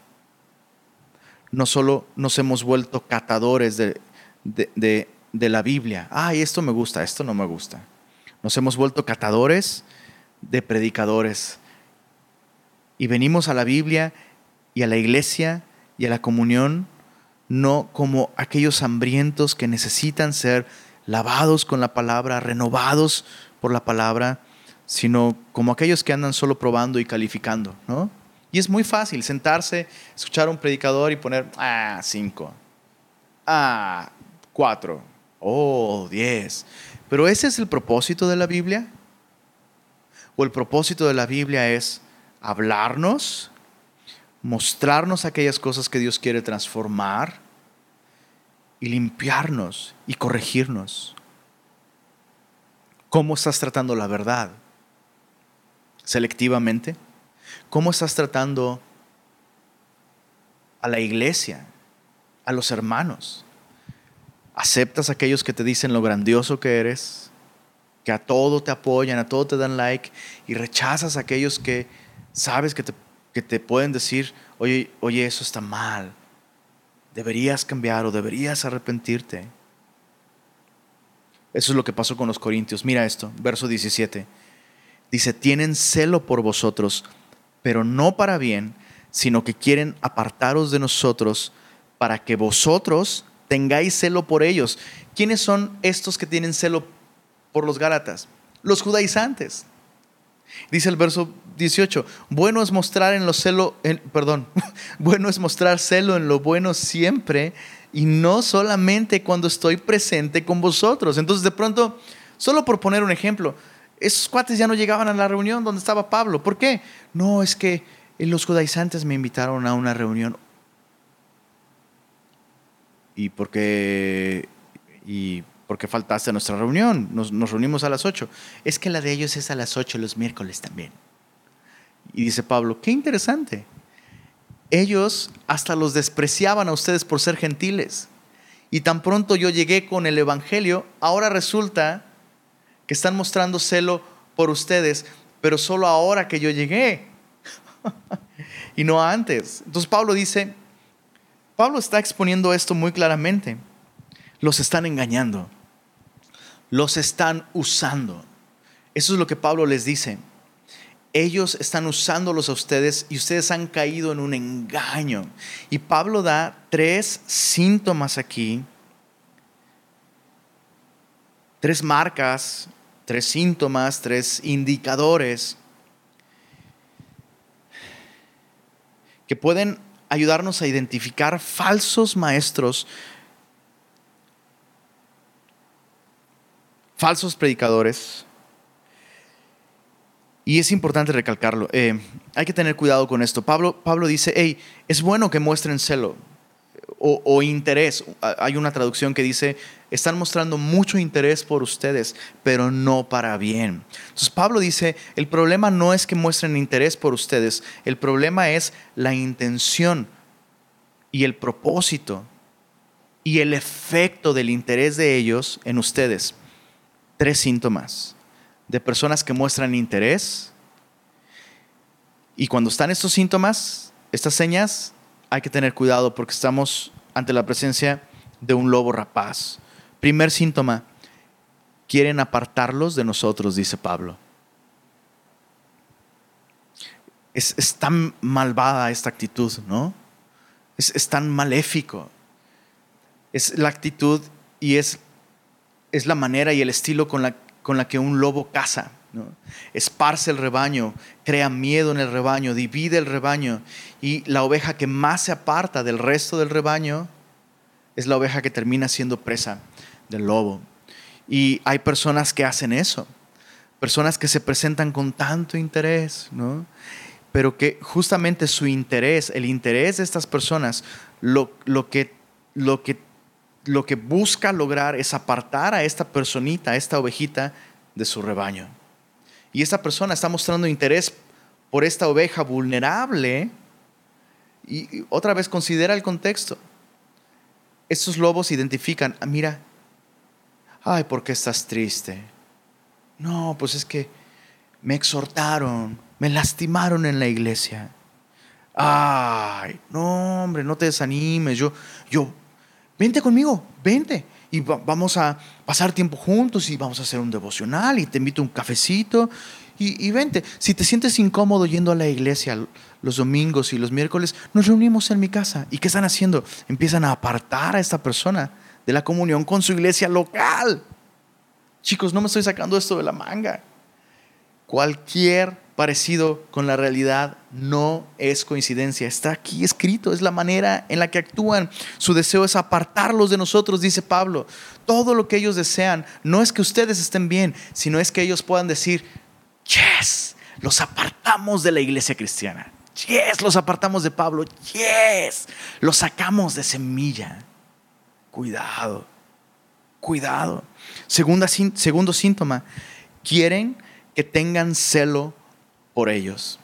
No solo nos hemos vuelto catadores de, de, la Biblia. Ay, esto me gusta, esto no me gusta. Nos hemos vuelto catadores de predicadores. Y venimos a la Biblia y a la iglesia y a la comunión no como aquellos hambrientos que necesitan ser lavados con la palabra, renovados por la palabra, sino como aquellos que andan solo probando y calificando, ¿no? Y es muy fácil sentarse, escuchar a un predicador y poner, ah, cinco, ah, cuatro, oh, diez. Pero ese es el propósito de la Biblia. O el propósito de la Biblia es hablarnos mostrarnos aquellas cosas que Dios quiere transformar y limpiarnos y corregirnos. ¿Cómo estás tratando la verdad? ¿Selectivamente? ¿Cómo estás tratando a la iglesia, a los hermanos? ¿Aceptas a aquellos que te dicen lo grandioso que eres? Que a todo te apoyan, a todo te dan like y rechazas a aquellos que sabes que te que te pueden decir, oye, oye, eso está mal, deberías cambiar o deberías arrepentirte. Eso es lo que pasó con los corintios. Mira esto, verso 17. Dice, tienen celo por vosotros, pero no para bien, sino que quieren apartaros de nosotros para que vosotros tengáis celo por ellos. ¿Quiénes son estos que tienen celo por los Gálatas? Los judaizantes. Dice el verso 18, bueno es mostrar en lo celo, perdón, bueno es mostrar celo en lo bueno siempre y no solamente cuando estoy presente con vosotros. Entonces de pronto, solo por poner un ejemplo, esos cuates ya no llegaban a la reunión donde estaba Pablo. ¿Por qué? No, es que los judaizantes me invitaron a una reunión. Y porque y porque faltaste a nuestra reunión, nos, reunimos a las 8. Es que la de ellos es a las 8 los miércoles también. Y dice Pablo, qué interesante. Ellos hasta los despreciaban a ustedes por ser gentiles. Y tan pronto yo llegué con el Evangelio, ahora resulta que están mostrando celo por ustedes, pero solo ahora que yo llegué. y no antes. Entonces Pablo dice, Pablo está exponiendo esto muy claramente. Los están engañando los están usando. Eso es lo que Pablo les dice. Ellos están usándolos a ustedes y ustedes han caído en un engaño. Y Pablo da tres síntomas aquí, tres marcas, tres síntomas, tres indicadores que pueden ayudarnos a identificar falsos maestros falsos predicadores. Y es importante recalcarlo. Eh, hay que tener cuidado con esto. Pablo, Pablo dice, hey, es bueno que muestren celo o, o, interés. Hay una traducción que dice, están mostrando mucho interés por ustedes, pero no para bien. Entonces Pablo dice, el problema no es que muestren interés por ustedes, el problema es la intención y el propósito y el efecto del interés de ellos en ustedes tres síntomas de personas que muestran interés. Y cuando están estos síntomas, estas señas, hay que tener cuidado porque estamos ante la presencia de un lobo rapaz. Primer síntoma, quieren apartarlos de nosotros, dice Pablo. Es, tan malvada esta actitud, ¿no? Es, tan maléfico. Es la actitud y es, es la manera y el estilo con la, con la que un lobo caza. ¿no? Esparce el rebaño, crea miedo en el rebaño, divide el rebaño y la oveja que más se aparta del resto del rebaño es la oveja que termina siendo presa del lobo. Y hay personas que hacen eso, personas que se presentan con tanto interés, ¿no? pero que justamente su interés, el interés de estas personas, lo, lo, que, lo, que, lo que busca lograr es apartar a esta personita, a esta ovejita, de su rebaño. Y esta persona está mostrando interés por esta oveja vulnerable. Y, otra vez considera el contexto. Estos lobos identifican, ah, mira, ay, ¿por qué estás triste? No, pues es que me exhortaron, me lastimaron en la iglesia. Ay, no, hombre, no te desanimes. Yo, yo, vente conmigo, vente. Y vamos a pasar tiempo juntos y vamos a hacer un devocional y te invito un cafecito. Y, vente, si te sientes incómodo yendo a la iglesia los domingos y los miércoles, nos reunimos en mi casa. ¿Y qué están haciendo? Empiezan a apartar a esta persona de la comunión con su iglesia local. Chicos, no me estoy sacando esto de la manga. Cualquier parecido con la realidad no es coincidencia. Está aquí escrito, es la manera en la que actúan. Su deseo es apartarlos de nosotros, dice Pablo. Todo lo que ellos desean no es que ustedes estén bien, sino es que ellos puedan decir, yes, los apartamos de la iglesia cristiana. Yes, los apartamos de Pablo. Yes, los sacamos de semilla. Cuidado, cuidado. Segunda, segundo síntoma, quieren que tengan celo por ellos.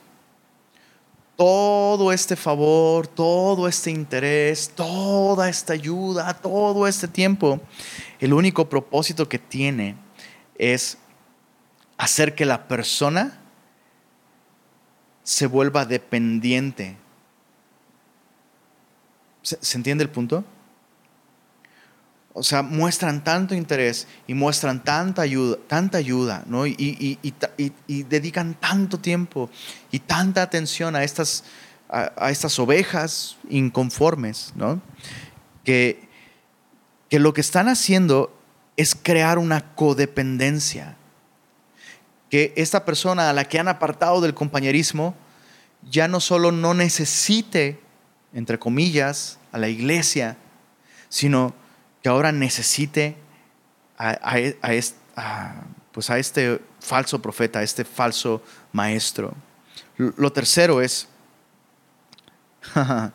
Todo este favor, todo este interés, toda esta ayuda, todo este tiempo, el único propósito que tiene es hacer que la persona se vuelva dependiente. ¿Se, ¿se entiende el punto? O sea, muestran tanto interés y muestran tanta ayuda, tanta ayuda, ¿no? Y, dedican tanto tiempo y tanta atención a estas, a, estas ovejas inconformes, ¿no? Que, que lo que están haciendo es crear una codependencia. Que esta persona a la que han apartado del compañerismo ya no solo no necesite, entre comillas, a la iglesia, sino que ahora necesite a, pues a este falso profeta, a este falso maestro. Lo tercero es,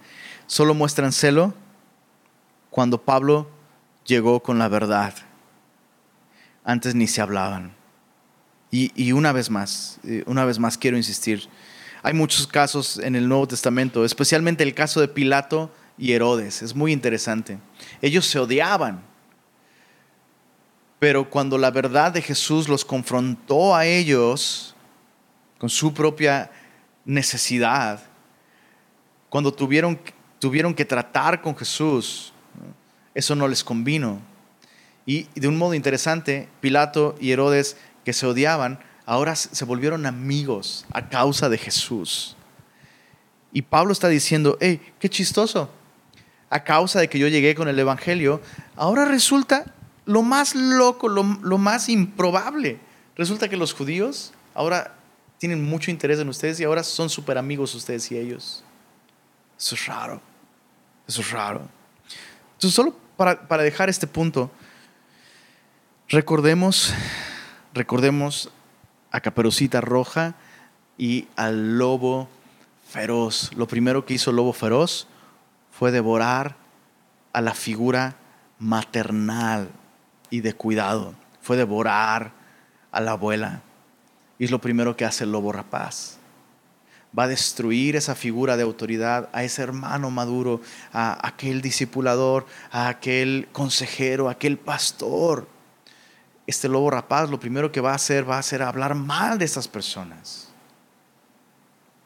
solo muestran celo cuando Pablo llegó con la verdad. Antes ni se hablaban. Y, y, una vez más, eh, una vez más quiero insistir, hay muchos casos en el Nuevo Testamento, especialmente el caso de Pilato y Herodes. Es muy interesante. Ellos se odiaban. Pero cuando la verdad de Jesús los confrontó a ellos con su propia necesidad, cuando tuvieron, tuvieron que tratar con Jesús, eso no les convino. Y de un modo interesante, Pilato y Herodes, que se odiaban, ahora se volvieron amigos a causa de Jesús. Y Pablo está diciendo, hey, qué chistoso a causa de que yo llegué con el Evangelio, ahora resulta lo más loco, lo, más improbable. Resulta que los judíos ahora tienen mucho interés en ustedes y ahora son súper amigos ustedes y ellos. Eso es raro. Eso es raro. Entonces, solo para, para dejar este punto, recordemos, recordemos a Caperucita Roja y al lobo feroz. Lo primero que hizo el lobo feroz fue devorar a la figura maternal y de cuidado. Fue devorar a la abuela. Y es lo primero que hace el lobo rapaz. Va a destruir esa figura de autoridad, a ese hermano maduro, a aquel discipulador, a aquel consejero, a aquel pastor. Este lobo rapaz lo primero que va a hacer va a ser hablar mal de esas personas.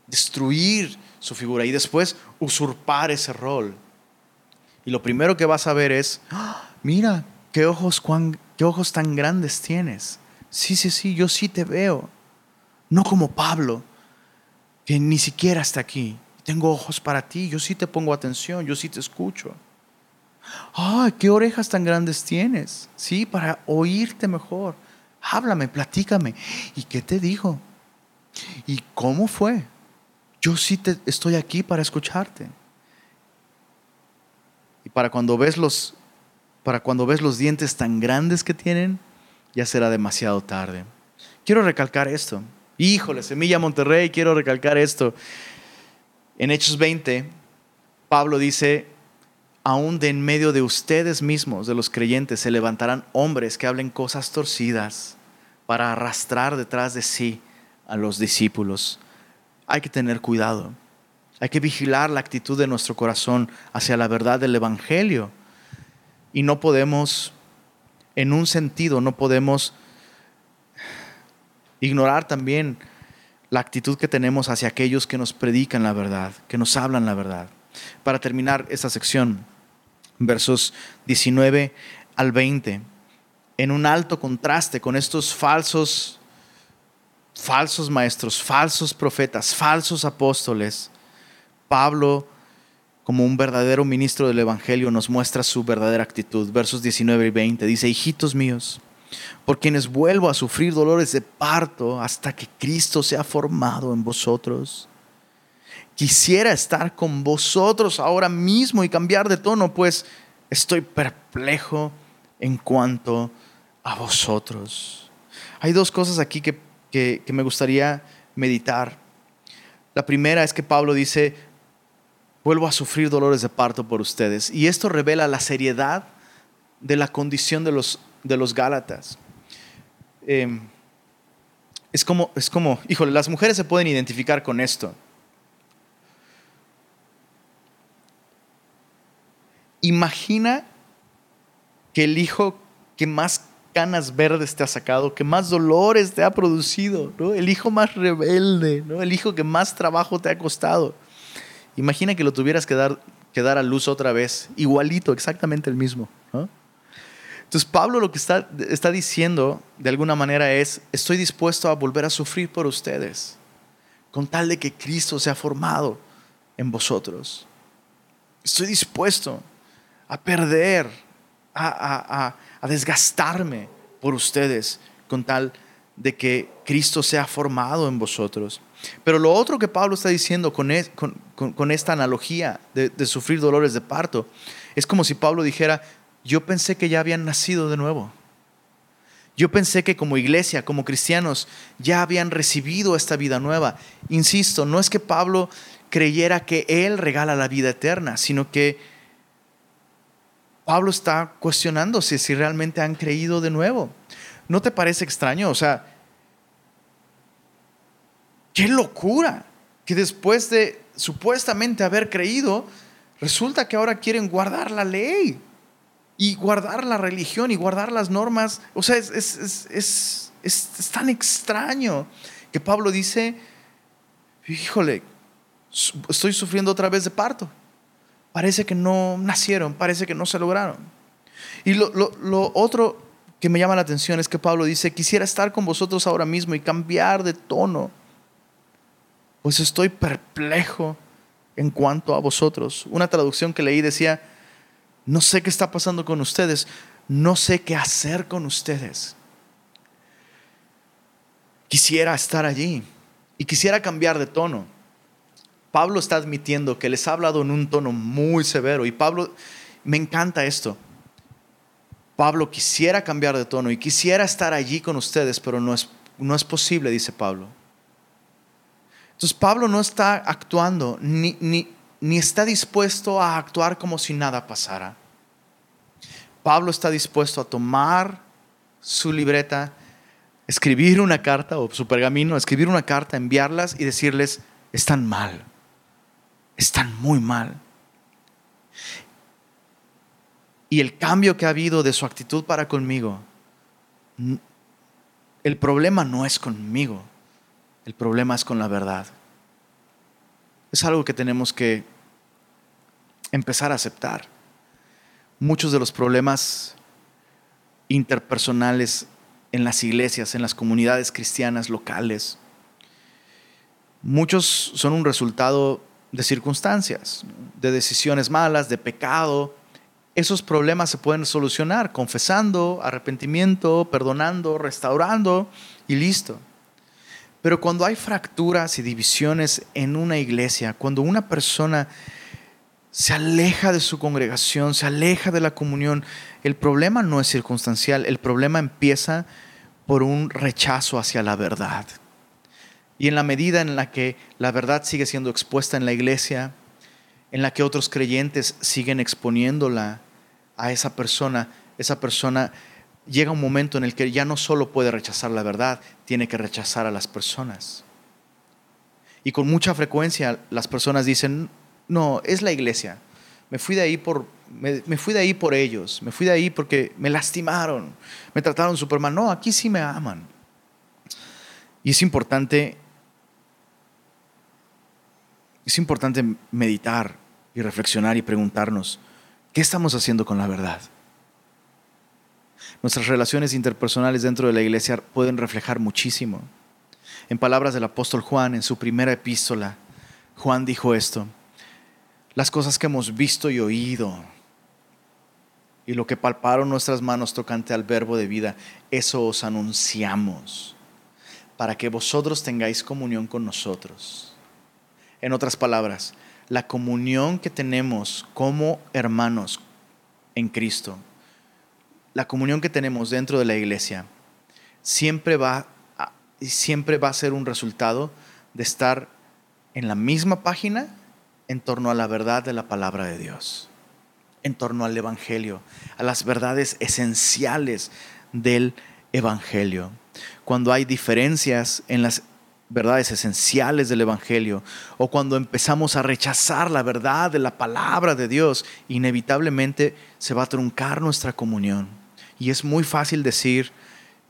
Destruir su figura y después usurpar ese rol. Y lo primero que vas a ver es, ¡Ah! mira, ¿qué ojos, qué ojos tan grandes tienes? Sí, sí, sí, yo sí te veo. No como Pablo, que ni siquiera está aquí. Tengo ojos para ti, yo sí te pongo atención, yo sí te escucho. ¡Ay, qué orejas tan grandes tienes! Sí, para oírte mejor. Háblame, platícame. ¿Y qué te dijo? ¿Y cómo fue? Yo sí te, estoy aquí para escucharte. Y para cuando ves los para cuando ves los dientes tan grandes que tienen, ya será demasiado tarde. Quiero recalcar esto. Híjole, Semilla Monterrey, quiero recalcar esto. En Hechos 20, Pablo dice, aún de en medio de ustedes mismos, de los creyentes, se levantarán hombres que hablen cosas torcidas para arrastrar detrás de sí a los discípulos. Hay que tener cuidado. Hay que vigilar la actitud de nuestro corazón hacia la verdad del Evangelio. Y no podemos, en un sentido, no podemos ignorar también la actitud que tenemos hacia aquellos que nos predican la verdad, que nos hablan la verdad. Para terminar esta sección, versos 19 al 20, en un alto contraste con estos falsos falsos maestros, falsos profetas, falsos apóstoles, Pablo, como un verdadero ministro del Evangelio, nos muestra su verdadera actitud. Versos 19 y 20 dice, hijitos míos, por quienes vuelvo a sufrir dolores de parto hasta que Cristo sea formado en vosotros. Quisiera estar con vosotros ahora mismo y cambiar de tono, pues estoy perplejo en cuanto a vosotros. Hay dos cosas aquí que, que, me gustaría meditar. La primera es que Pablo dice, vuelvo a sufrir dolores de parto por ustedes. Y esto revela la seriedad de la condición de los de los Gálatas. Em, es, como, es como, híjole, las mujeres se pueden identificar con esto. Imagina que el hijo que más canas verdes te ha sacado, que más dolores te ha producido, ¿no? el hijo más rebelde, ¿no? el hijo que más trabajo te ha costado. Imagina que lo tuvieras que dar, que dar a luz otra vez, igualito, exactamente el mismo. ¿no? Entonces Pablo lo que está, está diciendo de alguna manera es, estoy dispuesto a volver a sufrir por ustedes, con tal de que Cristo sea formado en vosotros. Estoy dispuesto a perder, a, desgastarme por ustedes, con tal de que Cristo sea formado en vosotros. Pero lo otro que Pablo está diciendo con, esta analogía de, sufrir dolores de parto, es como si Pablo dijera, yo pensé que ya habían nacido de nuevo. Yo pensé que como iglesia, como cristianos, ya habían recibido esta vida nueva. Insisto, no es que Pablo creyera que Él regala la vida eterna, sino que Pablo está cuestionándose si realmente han creído de nuevo. ¿No te parece extraño? O sea, qué locura que después de supuestamente haber creído, resulta que ahora quieren guardar la ley y guardar la religión y guardar las normas. O sea, es, tan extraño que Pablo dice, híjole, estoy sufriendo otra vez de parto. Parece que no nacieron, parece que no se lograron. Y lo, otro que me llama la atención es que Pablo dice, quisiera estar con vosotros ahora mismo y cambiar de tono, pues estoy perplejo en cuanto a vosotros. Una traducción que leí decía, no sé qué está pasando con ustedes. No sé qué hacer con ustedes. Quisiera estar allí y quisiera cambiar de tono. Pablo está admitiendo que les ha hablado en un tono muy severo y Pablo, me encanta esto. Pablo quisiera cambiar de tono y quisiera estar allí con ustedes, pero no es, no es posible, dice Pablo. Entonces Pablo no está actuando ni, ni, ni está dispuesto a actuar como si nada pasara. Pablo está dispuesto a tomar su libreta, escribir una carta o su pergamino, escribir una carta, enviarlas y decirles, están mal, están muy mal. Y el cambio que ha habido de su actitud para conmigo, el problema no es conmigo, el problema es con la verdad. Es algo que tenemos que empezar a aceptar. Muchos de los problemas interpersonales en las iglesias, en las comunidades cristianas locales. Muchos son un resultado de circunstancias, de decisiones malas, de pecado. Esos problemas se pueden solucionar confesando, arrepentimiento, perdonando, restaurando y listo. Pero cuando hay fracturas y divisiones en una iglesia, cuando una persona se aleja de su congregación, se aleja de la comunión, el problema no es circunstancial, el problema empieza por un rechazo hacia la verdad. Y en la medida en la que la verdad sigue siendo expuesta en la iglesia, en la que otros creyentes siguen exponiéndola a esa persona, esa persona llega un momento en el que ya no solo puede rechazar la verdad, tiene que rechazar a las personas. Y con mucha frecuencia las personas dicen, no, es la iglesia. Me fui de ahí por, me, fui de ahí por ellos. Me fui de ahí porque me lastimaron. Me trataron súper mal. No, aquí sí me aman. Y es importante, es importante meditar y reflexionar y preguntarnos, ¿qué estamos haciendo con la verdad? Nuestras relaciones interpersonales dentro de la iglesia pueden reflejar muchísimo. En palabras del apóstol Juan, en su primera epístola, Juan dijo esto, las cosas que hemos visto y oído y lo que palparon nuestras manos tocante al verbo de vida, eso os anunciamos, para que vosotros tengáis comunión con nosotros. En otras palabras, la comunión que tenemos como hermanos en Cristo, la comunión que tenemos dentro de la iglesia, siempre va a, siempre va a ser un resultado de estar en la misma página en torno a la verdad de la palabra de Dios, en torno al Evangelio, a las verdades esenciales del Evangelio. Cuando hay diferencias en las verdades esenciales del Evangelio o cuando empezamos a rechazar la verdad de la palabra de Dios, inevitablemente se va a truncar nuestra comunión. Y es muy fácil decir,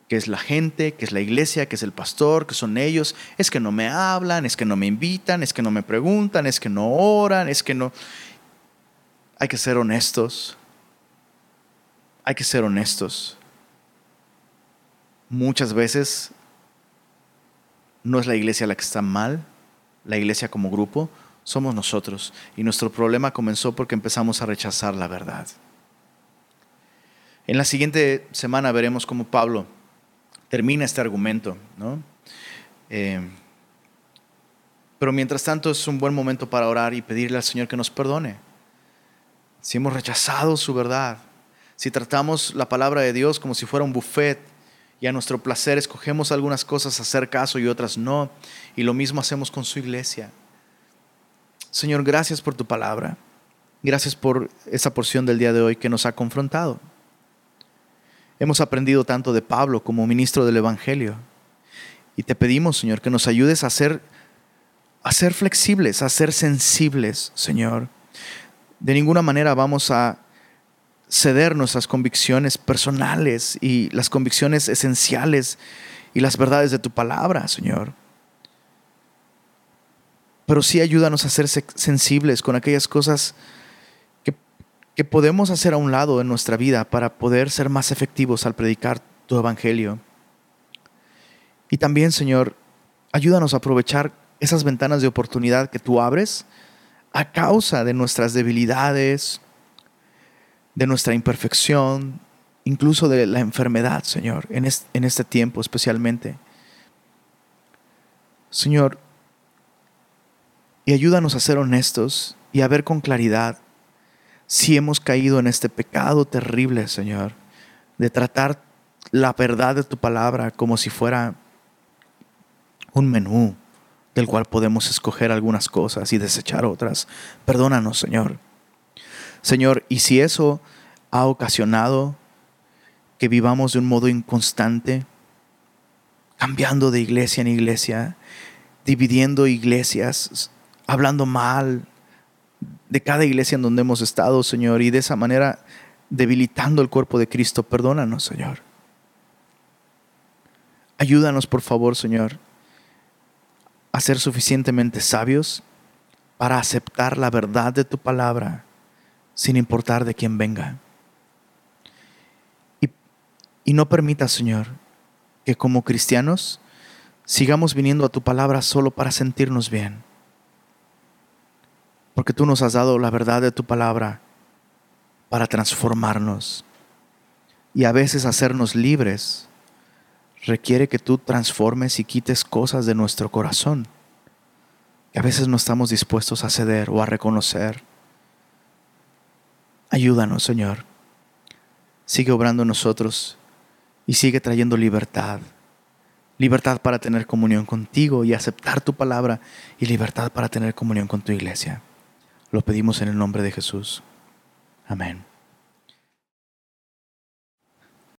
que es la gente, que es la iglesia, que es el pastor, que son ellos, es que no me hablan, es que no me invitan, es que no me preguntan, es que no oran, es que no... Hay que ser honestos. Hay que ser honestos. Muchas veces no es la iglesia la que está mal, la iglesia como grupo, somos nosotros. Y nuestro problema comenzó porque empezamos a rechazar la verdad. En la siguiente semana veremos cómo Pablo termina este argumento, ¿no? Eh, pero mientras tanto es un buen momento para orar y pedirle al Señor que nos perdone. Si hemos rechazado su verdad, si tratamos la palabra de Dios como si fuera un buffet y a nuestro placer escogemos algunas cosas hacer caso y otras no, y lo mismo hacemos con su iglesia. Señor, gracias por tu palabra. Gracias por esa porción del día de hoy que nos ha confrontado. Hemos aprendido tanto de Pablo como ministro del Evangelio. Y te pedimos, Señor, que nos ayudes a ser, a ser flexibles, a ser sensibles, Señor. De ninguna manera vamos a ceder nuestras convicciones personales y las convicciones esenciales y las verdades de tu palabra, Señor. Pero sí ayúdanos a ser sensibles con aquellas cosas que podemos hacer a un lado en nuestra vida para poder ser más efectivos al predicar tu evangelio. Y también, Señor, ayúdanos a aprovechar esas ventanas de oportunidad que tú abres a causa de nuestras debilidades, de nuestra imperfección, incluso de la enfermedad, Señor, en este, tiempo especialmente. Señor, y ayúdanos a ser honestos y a ver con claridad si hemos caído en este pecado terrible, Señor, de tratar la verdad de tu palabra como si fuera un menú del cual podemos escoger algunas cosas y desechar otras. Perdónanos, Señor. Señor, y si eso ha ocasionado que vivamos de un modo inconstante, cambiando de iglesia en iglesia, dividiendo iglesias, hablando mal de cada iglesia en donde hemos estado, Señor, y de esa manera debilitando el cuerpo de Cristo. Perdónanos, Señor. Ayúdanos, por favor, Señor, a ser suficientemente sabios para aceptar la verdad de tu palabra sin importar de quién venga. Y, Y no permita, Señor, que como cristianos sigamos viniendo a tu palabra solo para sentirnos bien. Porque tú nos has dado la verdad de tu palabra para transformarnos. Y a veces hacernos libres requiere que tú transformes y quites cosas de nuestro corazón que a veces no estamos dispuestos a ceder o a reconocer. Ayúdanos, Señor. Sigue obrando nosotros y sigue trayendo libertad. Libertad para tener comunión contigo y aceptar tu palabra y libertad para tener comunión con tu iglesia. Lo pedimos en el nombre de Jesús. Amén.